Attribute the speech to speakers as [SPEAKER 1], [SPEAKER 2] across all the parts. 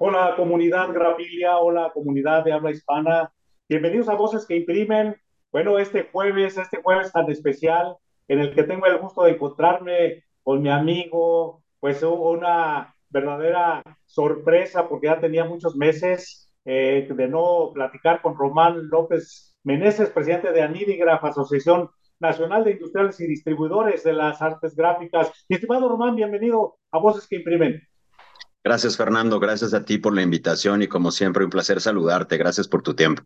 [SPEAKER 1] Hola comunidad Grafilia, hola comunidad de habla hispana. Bienvenidos a Voces que Imprimen. Bueno, este jueves, este jueves tan especial en el que tengo el gusto de encontrarme con mi amigo, pues una verdadera sorpresa porque ya tenía muchos meses eh, de no platicar con Román López Meneses, presidente de Anidigraf, Asociación Nacional de Industriales y Distribuidores de las Artes Gráficas. Mi estimado Román, bienvenido a Voces que Imprimen.
[SPEAKER 2] Gracias, Fernando. Gracias a ti por la invitación y como siempre un placer saludarte. Gracias por tu tiempo.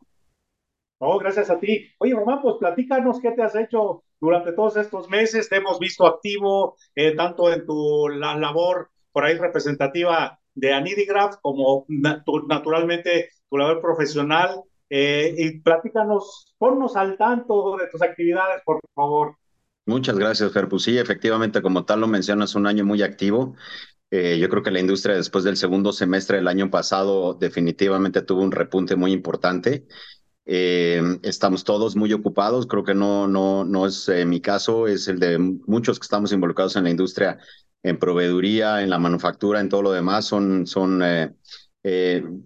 [SPEAKER 1] No, gracias a ti. Oye, Román, pues platícanos qué te has hecho durante todos estos meses. Te hemos visto activo eh, tanto en tu la labor por ahí representativa de Anidigraph como naturalmente tu labor profesional. Eh, y platícanos, ponnos al tanto de tus actividades, por favor.
[SPEAKER 2] Muchas gracias, Fer. Pues sí, efectivamente, como tal lo mencionas, un año muy activo. Eh, yo creo que la industria después del segundo semestre del año pasado definitivamente tuvo un repunte muy importante. Eh, estamos todos muy ocupados, creo que no, no, no es eh, mi caso, es el de muchos que estamos involucrados en la industria, en proveeduría, en la manufactura, en todo lo demás, son, son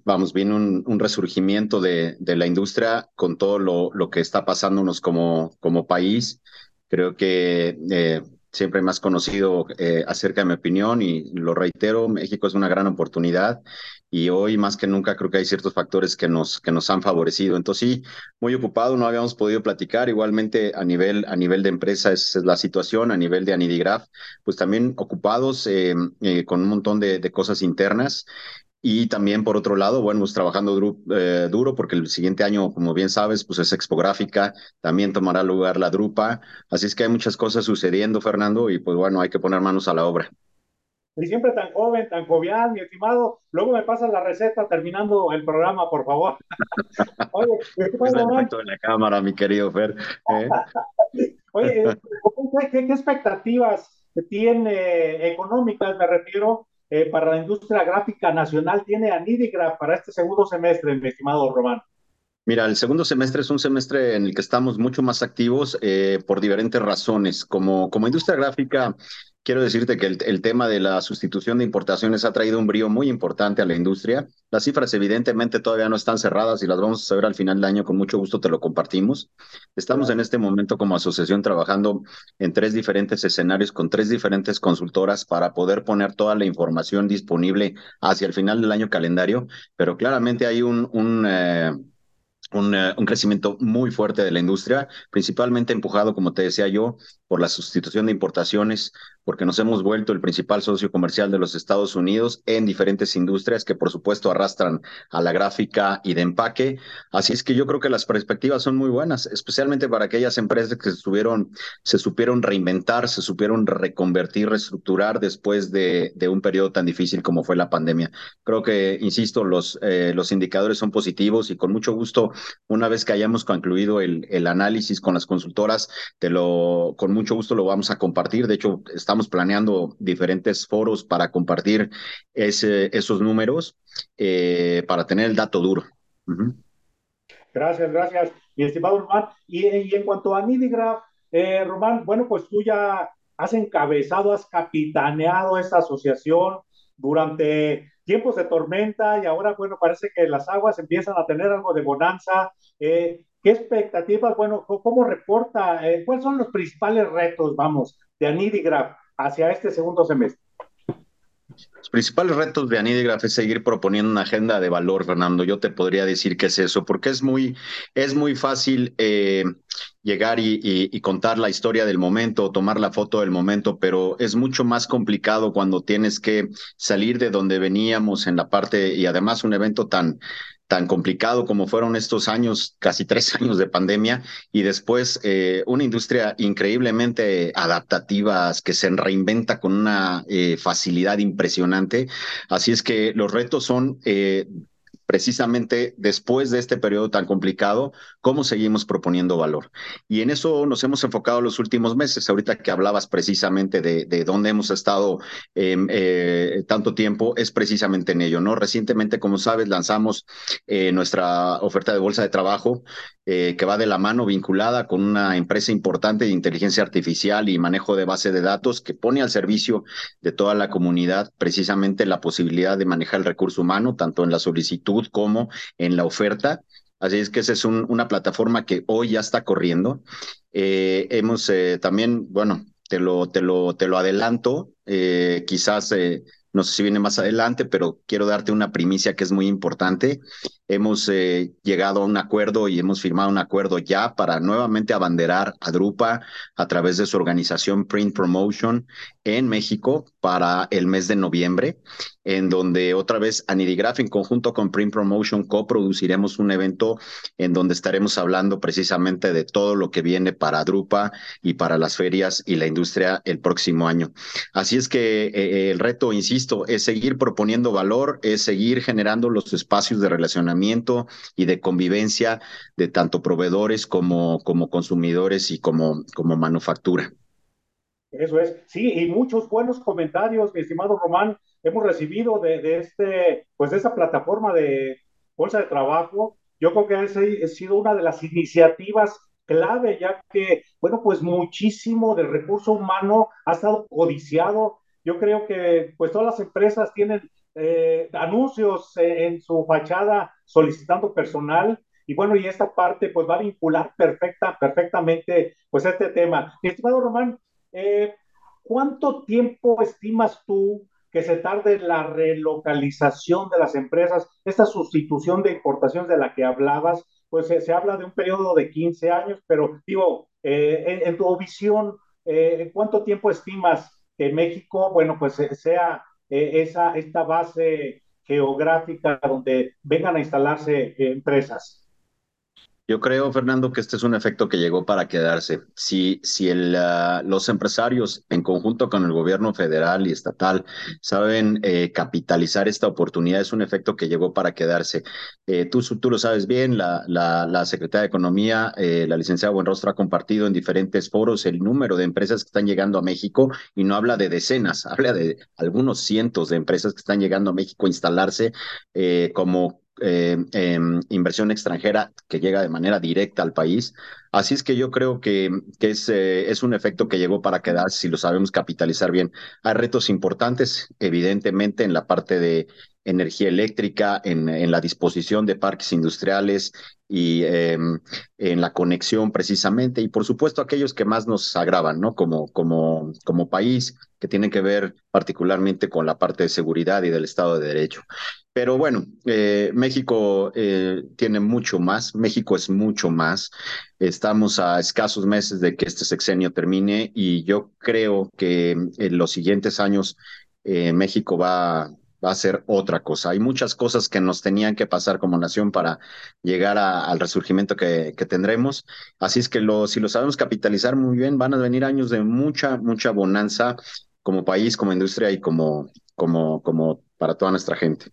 [SPEAKER 2] vamos, viene un, un resurgimiento de, de, la industria con todo lo, lo que está pasándonos como, como país. Creo que siempre más conocido eh, acerca de mi opinión y lo reitero, México es una gran oportunidad y hoy más que nunca creo que hay ciertos factores que nos, que nos han favorecido. Entonces sí, muy ocupado, no habíamos podido platicar. Igualmente a nivel, a nivel de empresa es, la situación, a nivel de Anidigraph, pues también ocupados eh, eh, con un montón de, de cosas internas y también, por otro lado, bueno, pues trabajando eh, duro porque el siguiente año, como bien sabes, pues es expográfica, también tomará lugar la drupa. Así es que hay muchas cosas sucediendo, Fernando, y pues bueno, hay que poner manos a la obra.
[SPEAKER 1] Y siempre tan joven, tan jovial, mi estimado. Luego me pasas la receta terminando el programa, por favor.
[SPEAKER 2] Oye, efecto en la cámara, mi querido Fer. ¿eh?
[SPEAKER 1] Oye, ¿qué, ¿qué, expectativas tiene económicas, me refiero, eh, para la industria gráfica nacional tiene Anidigraph para este segundo semestre, mi estimado Román?
[SPEAKER 2] Mira, el segundo semestre es un semestre en el que estamos mucho más activos eh, por diferentes razones. Como, como industria gráfica, quiero decirte que el, tema de la sustitución de importaciones ha traído un brío muy importante a la industria. Las cifras evidentemente todavía no están cerradas y las vamos a saber al final del año. Con mucho gusto te lo compartimos. Estamos en este momento como asociación trabajando en tres diferentes escenarios con tres diferentes consultoras para poder poner toda la información disponible hacia el final del año calendario. Pero claramente hay un... un eh, un, crecimiento muy fuerte de la industria, principalmente empujado, como te decía yo, por la sustitución de importaciones, porque nos hemos vuelto el principal socio comercial de los Estados Unidos en diferentes industrias que por supuesto arrastran a la gráfica y de empaque. Así es que yo creo que las perspectivas son muy buenas, especialmente para aquellas empresas que estuvieron, se supieron reinventar, se supieron reconvertir, reestructurar después de, de un periodo tan difícil como fue la pandemia. Creo que, insisto, los, eh, los indicadores son positivos y con mucho gusto, una vez que hayamos concluido el, el análisis con las consultoras, te lo, con mucho gusto lo vamos a compartir. De hecho, estamos estamos planeando diferentes foros para compartir ese, esos números eh, para tener el dato duro.
[SPEAKER 1] Gracias, gracias, mi estimado Román. Y, en cuanto a Nidigraph, eh, Román, bueno, pues tú ya has encabezado, has capitaneado esta asociación durante tiempos de tormenta y ahora, bueno, parece que las aguas empiezan a tener algo de bonanza. Eh, ¿Qué expectativas, bueno, cómo reporta, eh, cuáles son los principales retos, vamos, de Anidigraph hacia este segundo semestre?
[SPEAKER 2] Los principales retos de Anidigraph es seguir proponiendo una agenda de valor, Fernando. Yo te podría decir que es eso, porque es muy, es muy fácil eh, llegar y, y, contar la historia del momento, tomar la foto del momento, pero es mucho más complicado cuando tienes que salir de donde veníamos en la parte y además un evento tan tan complicado como fueron estos años, casi tres años de pandemia, y después eh, una industria increíblemente adaptativa, que se reinventa con una eh, facilidad impresionante. Así es que los retos son... Eh, precisamente después de este periodo tan complicado, cómo seguimos proponiendo valor. Y en eso nos hemos enfocado los últimos meses. Ahorita que hablabas precisamente de, de dónde hemos estado em, eh, tanto tiempo, es precisamente en ello, ¿no? Recientemente, como sabes, lanzamos eh, nuestra oferta de bolsa de trabajo eh, que va de la mano vinculada con una empresa importante de inteligencia artificial y manejo de base de datos que pone al servicio de toda la comunidad precisamente la posibilidad de manejar el recurso humano, tanto en la solicitud como en la oferta. Así es que esa es una plataforma que hoy ya está corriendo. Eh, hemos eh, también, bueno, te lo, te lo, te lo adelanto, quizás no sé si viene más adelante, pero quiero darte una primicia que es muy importante. Hemos eh, llegado a un acuerdo y hemos firmado un acuerdo ya para nuevamente abanderar a Drupa a través de su organización Print Promotion en México para el mes de noviembre, en donde otra vez Anidigraph en conjunto con Print Promotion coproduciremos un evento en donde estaremos hablando precisamente de todo lo que viene para Drupa y para las ferias y la industria el próximo año. Así es que eh, el reto, insisto, es seguir proponiendo valor, es seguir generando los espacios de relacionamiento y de convivencia de tanto proveedores como, como consumidores y como, como manufactura.
[SPEAKER 1] Eso es, sí, y muchos buenos comentarios, mi estimado Román, hemos recibido de, de este, pues de esa plataforma de bolsa de trabajo. Yo creo que ha sido una de las iniciativas clave, ya que, bueno, pues muchísimo del recurso humano ha estado codiciado. Yo creo que, pues todas las empresas tienen eh, anuncios en su fachada solicitando personal. Y bueno, y esta parte pues va a vincular perfecta, perfectamente pues este tema. Mi estimado Román, eh, ¿Cuánto tiempo estimas tú que se tarde la relocalización de las empresas, esta sustitución de importaciones de la que hablabas? Pues se, habla de un periodo de 15 años, pero digo, eh, en, tu visión, eh, ¿cuánto tiempo estimas que México, bueno, pues sea esa, esta base geográfica donde vengan a instalarse empresas?
[SPEAKER 2] Yo creo, Fernando, que este es un efecto que llegó para quedarse. Si, si ah, los empresarios, en conjunto con el gobierno federal y estatal, saben eh, capitalizar esta oportunidad, es un efecto que llegó para quedarse. Eh, tú, tú lo sabes bien, la, la, Secretaria de Economía, eh, la licenciada Buenrostro, ha compartido en diferentes foros el número de empresas que están llegando a México y no habla de decenas, habla de algunos cientos de empresas que están llegando a México a instalarse como eh, em, inversión extranjera que llega de manera directa al país. Así es que yo creo que, eh, es un efecto que llegó para quedar si lo sabemos capitalizar bien. Hay retos importantes, evidentemente, en la parte de energía eléctrica, en, en la disposición de parques industriales y em, en la conexión precisamente, y por supuesto aquellos que más nos agravan, ¿no? Como, como, como país, que tienen que ver particularmente con la parte de seguridad y del Estado de Derecho. Pero bueno, eh, México eh, tiene mucho más, México es mucho más. Estamos a escasos meses de que este sexenio termine y yo creo que en los siguientes años eh, México va, a ser otra cosa. Hay muchas cosas que nos tenían que pasar como nación para llegar al resurgimiento que, tendremos. Así es que si lo sabemos capitalizar muy bien, van a venir años de mucha, mucha bonanza como país, como industria y como para toda nuestra gente.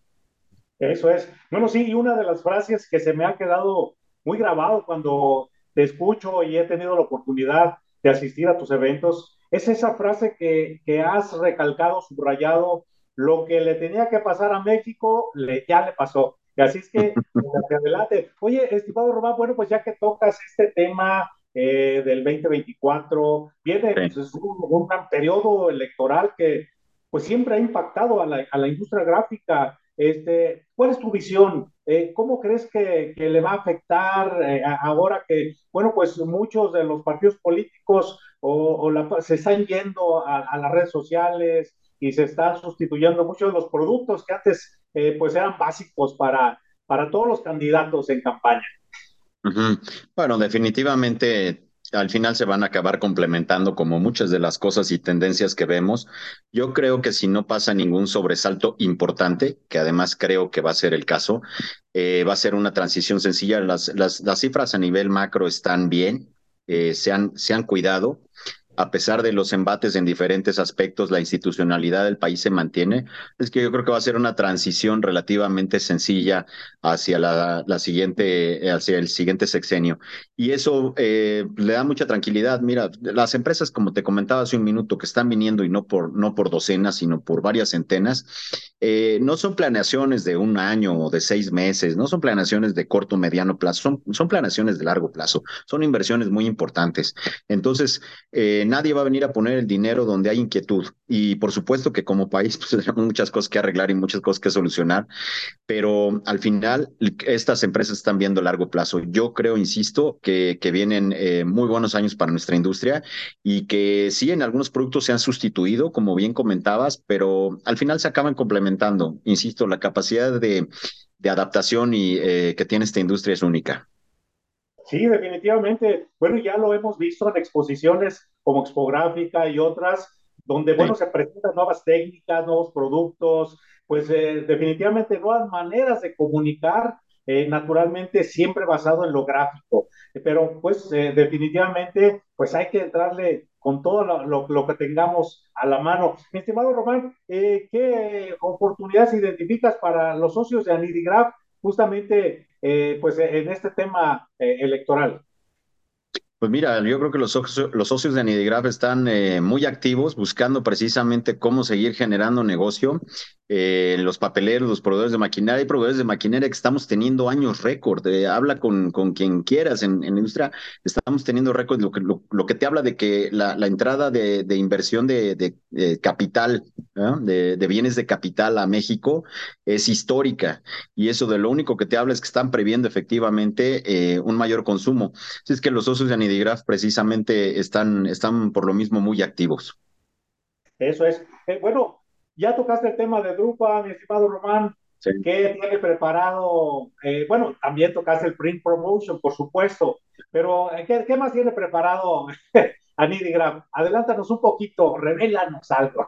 [SPEAKER 1] Eso es. Bueno, sí, y una de las frases que se me ha quedado muy grabado cuando te escucho y he tenido la oportunidad de asistir a tus eventos, es esa frase que, que has recalcado, subrayado, lo que le tenía que pasar a México, le, ya le pasó. Y así es que, adelante. Oye, estimado Román, bueno, pues ya que tocas este tema eh, del 2024, viene pues, un, un, periodo electoral que pues siempre ha impactado a la, a la industria gráfica este, ¿Cuál es tu visión? Eh, ¿Cómo crees que, le va a afectar eh, ahora que, bueno, pues muchos de los partidos políticos se están yendo a, a, las redes sociales y se están sustituyendo muchos de los productos que antes eh, pues eran básicos para, para todos los candidatos en campaña?
[SPEAKER 2] Bueno, definitivamente al final se van a acabar complementando como muchas de las cosas y tendencias que vemos. Yo creo que si no pasa ningún sobresalto importante, que además creo que va a ser el caso, eh, va a ser una transición sencilla. Las, las, las, cifras a nivel macro están bien, eh, se, se han cuidado. A pesar de los embates en diferentes aspectos, la institucionalidad del país se mantiene, es que yo creo que va a ser una transición relativamente sencilla hacia la, siguiente, hacia el siguiente sexenio. Y eso eh, le da mucha tranquilidad. Mira, las empresas, como te comentaba hace un minuto, que están viniendo y no por, no por docenas, sino por varias centenas, eh, no son planeaciones de un año o de seis meses, no son planeaciones de corto o mediano plazo, son, son planeaciones de largo plazo, son inversiones muy importantes. Entonces, eh, nadie va a venir a poner el dinero donde hay inquietud. Y por supuesto que como país pues, tenemos muchas cosas que arreglar y muchas cosas que solucionar, pero al final estas empresas están viendo a largo plazo. Yo creo, insisto, que, vienen eh, muy buenos años para nuestra industria y que sí, en algunos productos se han sustituido, como bien comentabas, pero al final se acaban complementando. Insisto, la capacidad de, de adaptación y eh, que tiene esta industria es única.
[SPEAKER 1] Sí, definitivamente. Bueno, ya lo hemos visto en exposiciones como Expográfica y otras, donde, bueno, se presentan nuevas técnicas, nuevos productos, pues eh, definitivamente nuevas maneras de comunicar, eh, naturalmente siempre basado en lo gráfico. Pero pues eh, definitivamente, pues hay que entrarle con todo lo, lo, que tengamos a la mano. Mi estimado Román, ¿qué oportunidades identificas para los socios de Anidigraph justamente pues en este tema electoral?
[SPEAKER 2] Pues mira, yo creo que los socios, los socios de Anidigraph están eh, muy activos buscando precisamente cómo seguir generando negocio. Eh, los papeleros, los proveedores de maquinaria y proveedores de maquinaria que estamos teniendo años récord. Eh, habla con, con quien quieras en, en la industria, estamos teniendo récord. Lo que, lo, que te habla de que la, la entrada de, de, inversión de, de capital, de, de, bienes de capital a México es histórica. Y eso de lo único que te habla es que están previendo efectivamente un mayor consumo. Así es que los socios de Anidigraph Graph precisamente están, están por lo mismo muy activos.
[SPEAKER 1] Eso es. Eh, bueno, ya tocaste el tema de Drupa, mi estimado Román. ¿Qué tiene preparado? Eh, bueno, también tocaste el print promotion, por supuesto, pero eh, ¿qué, qué más tiene preparado Anidigram? Adelántanos un poquito, revélanos algo.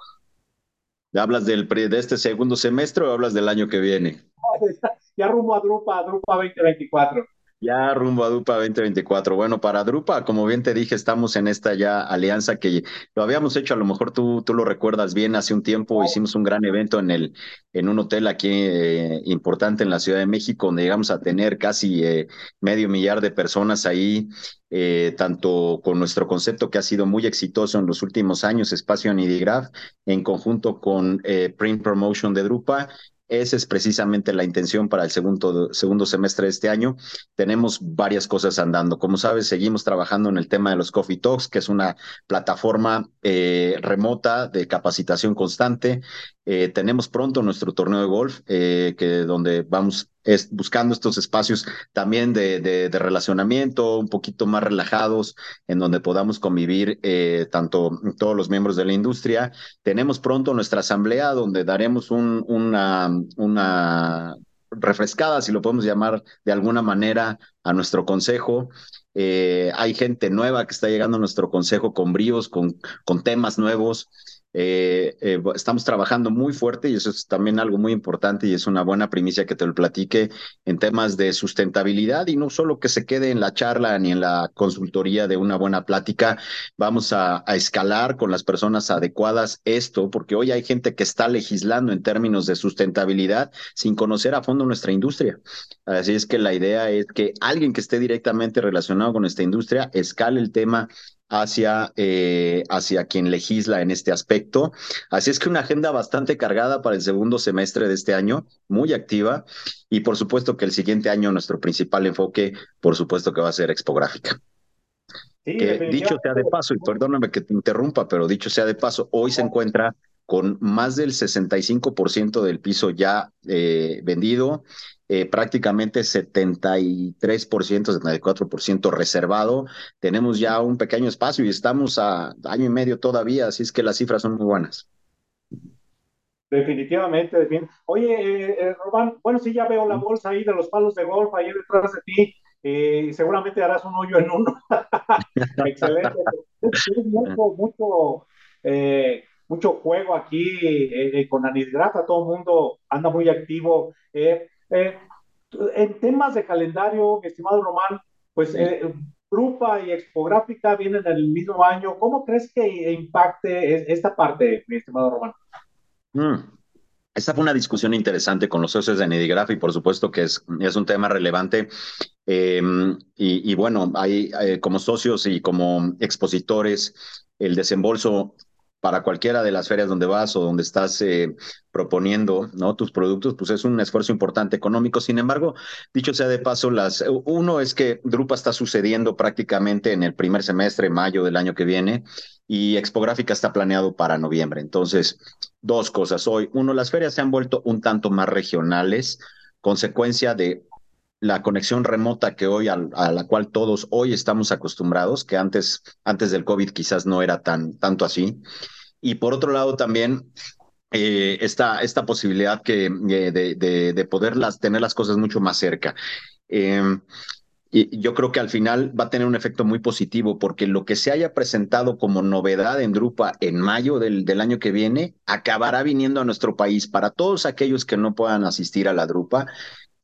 [SPEAKER 2] ¿Hablas del, de este segundo semestre o hablas del año que viene?
[SPEAKER 1] ya rumbo a Drupa, a Drupa 2024.
[SPEAKER 2] Ya rumbo a Drupa 2024. Bueno, para Drupa, como bien te dije, estamos en esta ya alianza que lo habíamos hecho, a lo mejor tú, tú lo recuerdas bien, hace un tiempo hicimos un gran evento en, el, en un hotel aquí eh, importante en la Ciudad de México, donde llegamos a tener casi eh, medio millar de personas ahí, eh, tanto con nuestro concepto que ha sido muy exitoso en los últimos años, Espacio Anidigraph, en conjunto con Print Promotion de Drupa esa es precisamente la intención para el segundo, segundo semestre de este año. Tenemos varias cosas andando. Como sabes, seguimos trabajando en el tema de los Coffee Talks, que es una plataforma eh, remota de capacitación constante. Eh, tenemos pronto nuestro torneo de golf, eh, que donde vamos buscando estos espacios también de, relacionamiento, un poquito más relajados, en donde podamos convivir eh, tanto todos los miembros de la industria. Tenemos pronto nuestra asamblea, donde daremos un, una, refrescada, si lo podemos llamar de alguna manera, a nuestro consejo. Hay gente nueva que está llegando a nuestro consejo con bríos, con temas nuevos. Eh, eh, estamos trabajando muy fuerte y eso es también algo muy importante y es una buena primicia que te lo platique en temas de sustentabilidad y no solo que se quede en la charla ni en la consultoría de una buena plática, vamos a, a escalar con las personas adecuadas esto, porque hoy hay gente que está legislando en términos de sustentabilidad sin conocer a fondo nuestra industria. Así es que la idea es que alguien que esté directamente relacionado con esta industria escale el tema hacia, eh, hacia quien legisla en este aspecto. Así es que una agenda bastante cargada para el segundo semestre de este año, muy activa, y por supuesto que el siguiente año nuestro principal enfoque, por supuesto que va a ser expográfica. que dicho sea de paso, y perdóname que te interrumpa, pero dicho sea de paso, hoy se encuentra con más del 65% del piso ya eh, vendido, eh, prácticamente 73%, 74% reservado. Tenemos ya un pequeño espacio y estamos a año y medio todavía, así es que las cifras son muy buenas.
[SPEAKER 1] Definitivamente, Oye, eh, eh, Román, bueno, sí, ya veo la bolsa ahí de los palos de golf ahí detrás de ti. y seguramente harás un hoyo en uno. Excelente. mucho, mucho, mucho juego aquí con Anidrata, todo el mundo anda muy activo. Eh, en temas de calendario, estimado Román, pues eh, Grupa y Expográfica vienen en el mismo año. ¿Cómo crees que impacte esta parte, mi estimado Román?
[SPEAKER 2] Mm. Esta fue una discusión interesante con los socios de Nedigraph y por supuesto que es, es un tema relevante. Em, y, bueno, hay, eh, como socios y como expositores, el desembolso para cualquiera de las ferias donde vas o donde estás eh, proponiendo tus productos, pues es un esfuerzo importante económico. Sin embargo, dicho sea de paso, las, uno es que Drupa está sucediendo prácticamente en el primer semestre, mayo del año que viene, y Expográfica está planeado para noviembre. Entonces, dos cosas. Hoy, uno, las ferias se han vuelto un tanto más regionales, consecuencia de la conexión remota que hoy a, la cual todos hoy estamos acostumbrados, que antes, antes del COVID quizás no era tan tanto así. Y por otro lado también eh, esta, esta posibilidad que, eh, de, de, de, poderlas tener las cosas mucho más cerca. Em, y yo creo que al final va a tener un efecto muy positivo porque lo que se haya presentado como novedad en Drupa en mayo del, del, año que viene acabará viniendo a nuestro país para todos aquellos que no puedan asistir a la Drupa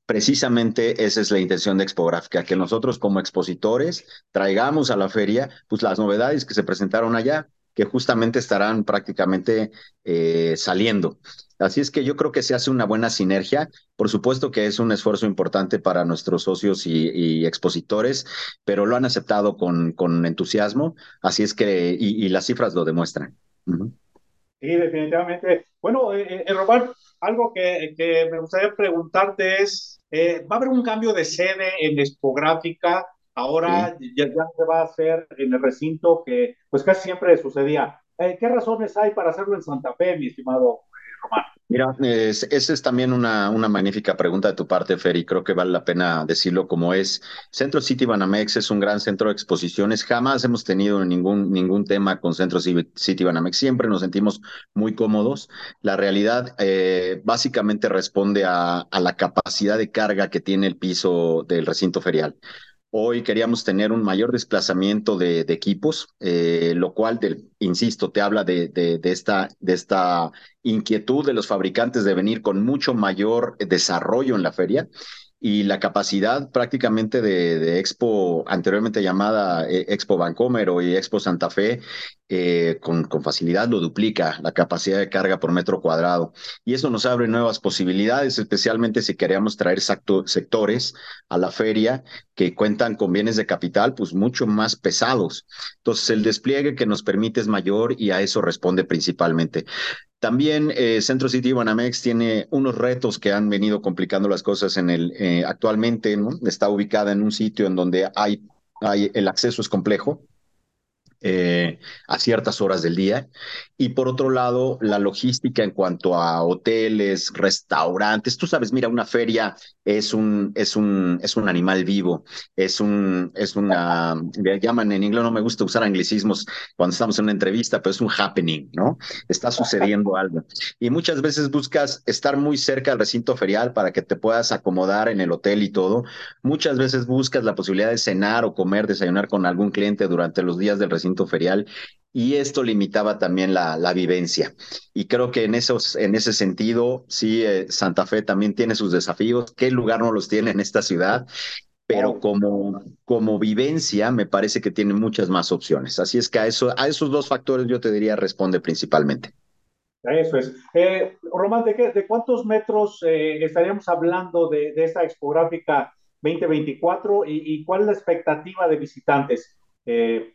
[SPEAKER 2] precisamente esa es la intención de Expográfica, que nosotros como expositores traigamos a la feria pues las novedades que se presentaron allá, que justamente estarán prácticamente eh, saliendo. Así es que yo creo que se hace una buena sinergia. Por supuesto que es un esfuerzo importante para nuestros socios y, expositores, pero lo han aceptado con, entusiasmo. Así es que, y, las cifras lo demuestran.
[SPEAKER 1] Sí, definitivamente. Bueno, eh, eh, Roberto, algo que, me gustaría preguntarte es, eh, va a haber un cambio de sede en Expográfica. Ahora ya, se va a hacer en el recinto que pues casi siempre sucedía. Eh, ¿Qué razones hay para hacerlo en Santa Fe, mi estimado eh, Román?
[SPEAKER 2] Mira, esa es también una, una magnífica pregunta de tu parte, Fer, y creo que vale la pena decirlo como es. Centro City Banamex es un gran centro de exposiciones. Jamás hemos tenido ningún, ningún tema con Centro City Banamex. Siempre nos sentimos muy cómodos. La realidad eh, básicamente responde a, a la capacidad de carga que tiene el piso del recinto ferial. Hoy queríamos tener un mayor desplazamiento de, equipos, eh, lo cual, insisto, te habla de, esta, de esta inquietud de los fabricantes de venir con mucho mayor desarrollo en la feria y la capacidad prácticamente de, Expo, anteriormente llamada eh, Expo Vancomer o Expo Santa Fe, eh, con, facilidad lo duplica la capacidad de carga por metro cuadrado. Y eso nos abre nuevas posibilidades, especialmente si queremos traer sectores a la feria que cuentan con bienes de capital, pues mucho más pesados. Entonces, el despliegue que nos permite es mayor y a eso responde principalmente. También eh, Centro City Banamex tiene unos retos que han venido complicando las cosas en el eh, actualmente, ¿no? Está ubicada en un sitio en donde hay, hay el acceso es complejo, eh, a ciertas horas del día. Y por otro lado, la logística en cuanto a hoteles, restaurantes. Tú sabes, mira, una feria es un, es un, es un animal vivo, es un, es una, le llaman en inglés, no me gusta usar anglicismos cuando estamos en una entrevista, pero es un happening, ¿no? Está sucediendo algo. Y muchas veces buscas estar muy cerca del recinto ferial para que te puedas acomodar en el hotel y todo. Muchas veces buscas la posibilidad de cenar o comer, desayunar con algún cliente durante los días del recinto ferial y esto limitaba también la, la vivencia. Y creo que en, esos, en ese sentido, sí, eh, Santa Fe también tiene sus desafíos. ¿Qué lugar no los tiene en esta ciudad? Pero como, como vivencia, me parece que tiene muchas más opciones. Así es que a, eso, a esos dos factores yo te diría responde principalmente.
[SPEAKER 1] Eso es. Eh, Román, ¿de, qué, ¿de, cuántos metros eh, estaríamos hablando de, de, esta expográfica 2024 y, y, cuál es la expectativa de visitantes? Eh,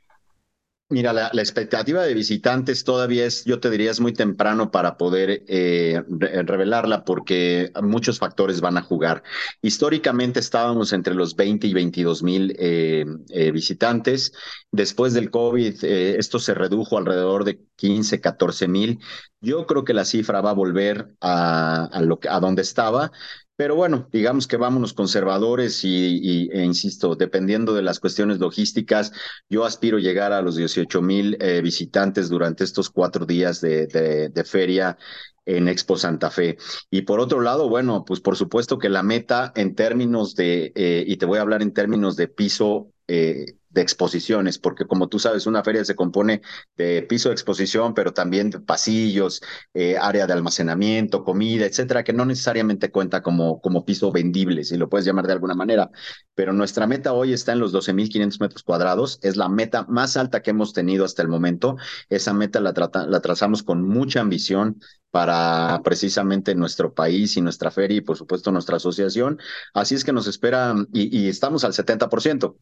[SPEAKER 2] Mira, la, expectativa de visitantes todavía es, yo te diría, es muy temprano para poder eh, revelarla porque muchos factores van a jugar. Históricamente estábamos entre los 20 y 22 mil eh, eh, visitantes. Después del COVID, esto se redujo alrededor de 15, 14 mil. Yo creo que la cifra va a volver a, a, lo, a donde estaba. Pero bueno, digamos que vámonos conservadores y, e insisto, dependiendo de las cuestiones logísticas, yo aspiro llegar a los 18 mil eh, visitantes durante estos cuatro días de, de, feria en Expo Santa Fe. Y por otro lado, bueno, pues por supuesto que la meta en términos de, eh, y te voy a hablar en términos de piso eh, de exposiciones, porque como tú sabes, una feria se compone de piso de exposición, pero también de pasillos, eh, área de almacenamiento, comida, etcétera, que no necesariamente cuenta como, como piso vendible, si lo puedes llamar de alguna manera. Pero nuestra meta hoy está en los 12.500 metros cuadrados, es la meta más alta que hemos tenido hasta el momento. Esa meta la, trazamos con mucha ambición para precisamente nuestro país y nuestra feria y por supuesto nuestra asociación. Así es que nos espera y, y estamos al 70%.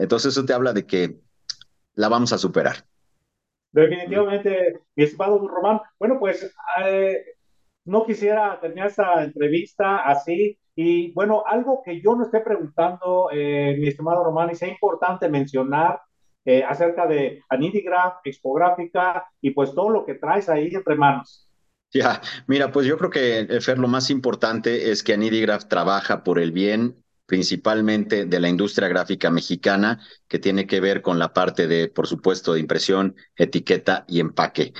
[SPEAKER 2] Entonces eso te habla de que la vamos a superar.
[SPEAKER 1] Definitivamente, mi estimado Román. Bueno, pues eh, no quisiera terminar esta entrevista así. Y bueno, algo que yo no esté preguntando, eh, mi estimado Román, y sea importante mencionar eh, acerca de Anidigraph, Expográfica y pues todo lo que traes ahí entre manos.
[SPEAKER 2] Ya, mira, pues yo creo que, Fer, lo más importante es que Anidigraph trabaja por el bien principalmente de la industria gráfica mexicana, que tiene que ver con la parte de, por supuesto, de impresión, etiqueta y empaque.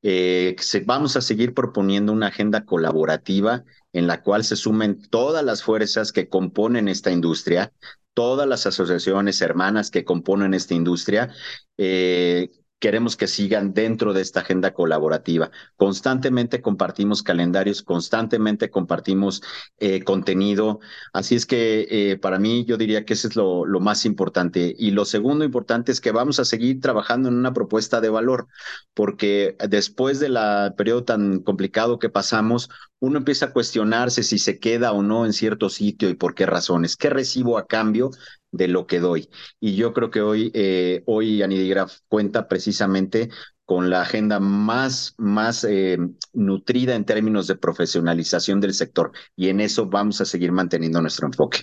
[SPEAKER 2] Eh, vamos a seguir proponiendo una agenda colaborativa en la cual se sumen todas las fuerzas que componen esta industria, todas las asociaciones hermanas que componen esta industria, eh, queremos que sigan dentro de esta agenda colaborativa. Constantemente compartimos calendarios, constantemente compartimos eh, contenido. Así es que eh, para mí yo diría que eso es lo, lo, más importante. Y lo segundo importante es que vamos a seguir trabajando en una propuesta de valor, porque después del periodo tan complicado que pasamos, uno empieza a cuestionarse si se queda o no en cierto sitio y por qué razones. ¿Qué recibo a cambio de lo que doy. Y yo creo que hoy, eh, hoy Anidigraph cuenta precisamente con la agenda más, más eh, nutrida en términos de profesionalización del sector. Y en eso vamos a seguir manteniendo nuestro enfoque.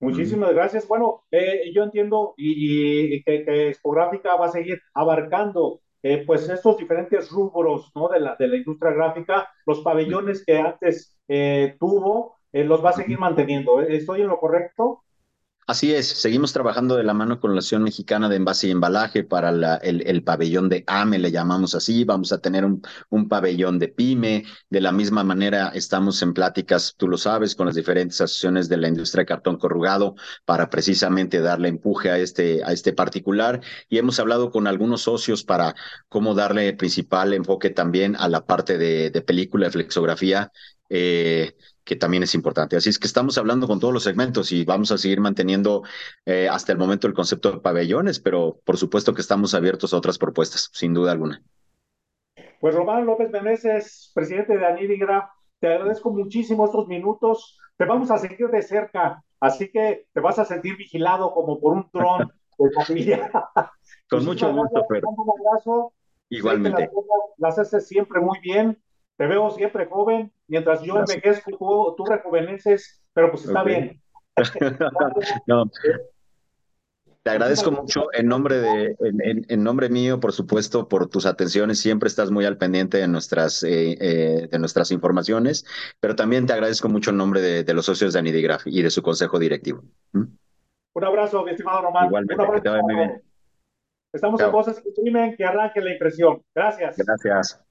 [SPEAKER 1] Muchísimas gracias. Bueno, eh, yo entiendo y, que, que, va a seguir abarcando eh, pues estos diferentes rubros ¿no? de, la, de la industria gráfica, los pabellones que antes tuvo, los va a seguir manteniendo. ¿Estoy en lo correcto?
[SPEAKER 2] Así es, seguimos trabajando de la mano con la Asociación Mexicana de Envase y Embalaje para la, el, el, pabellón de AME, le llamamos así. Vamos a tener un, un, pabellón de PYME. De la misma manera, estamos en pláticas, tú lo sabes, con las diferentes asociaciones de la industria de cartón corrugado para precisamente darle empuje a este, a este particular. Y hemos hablado con algunos socios para cómo darle principal enfoque también a la parte de, de película, de flexografía. Eh, que también es importante. Así es que estamos hablando con todos los segmentos y vamos a seguir manteniendo eh, hasta el momento el concepto de pabellones, pero por supuesto que estamos abiertos a otras propuestas, sin duda alguna.
[SPEAKER 1] Pues Román López Meneses, presidente de Anidigra, te agradezco muchísimo estos minutos. Te vamos a seguir de cerca, así que te vas a sentir vigilado como por un dron de familia.
[SPEAKER 2] Con mucho gusto, Pedro.
[SPEAKER 1] Un abrazo.
[SPEAKER 2] Igualmente.
[SPEAKER 1] Las haces siempre muy bien te veo siempre joven, mientras yo envejezco, tú, tú rejuveneces, pero pues está bien.
[SPEAKER 2] no. Te agradezco mucho en nombre de, en, en, nombre mío, por supuesto, por tus atenciones. Siempre estás muy al pendiente de nuestras, eh, eh, de nuestras informaciones, pero también te agradezco mucho en nombre de, de los socios de Anidigraph y de su consejo directivo.
[SPEAKER 1] ¿Mm? Un abrazo, mi estimado Román.
[SPEAKER 2] Igualmente, que te vaya muy bien.
[SPEAKER 1] Estamos Chao. en Voces que imprimen, que arranque la impresión. Gracias.
[SPEAKER 2] Gracias.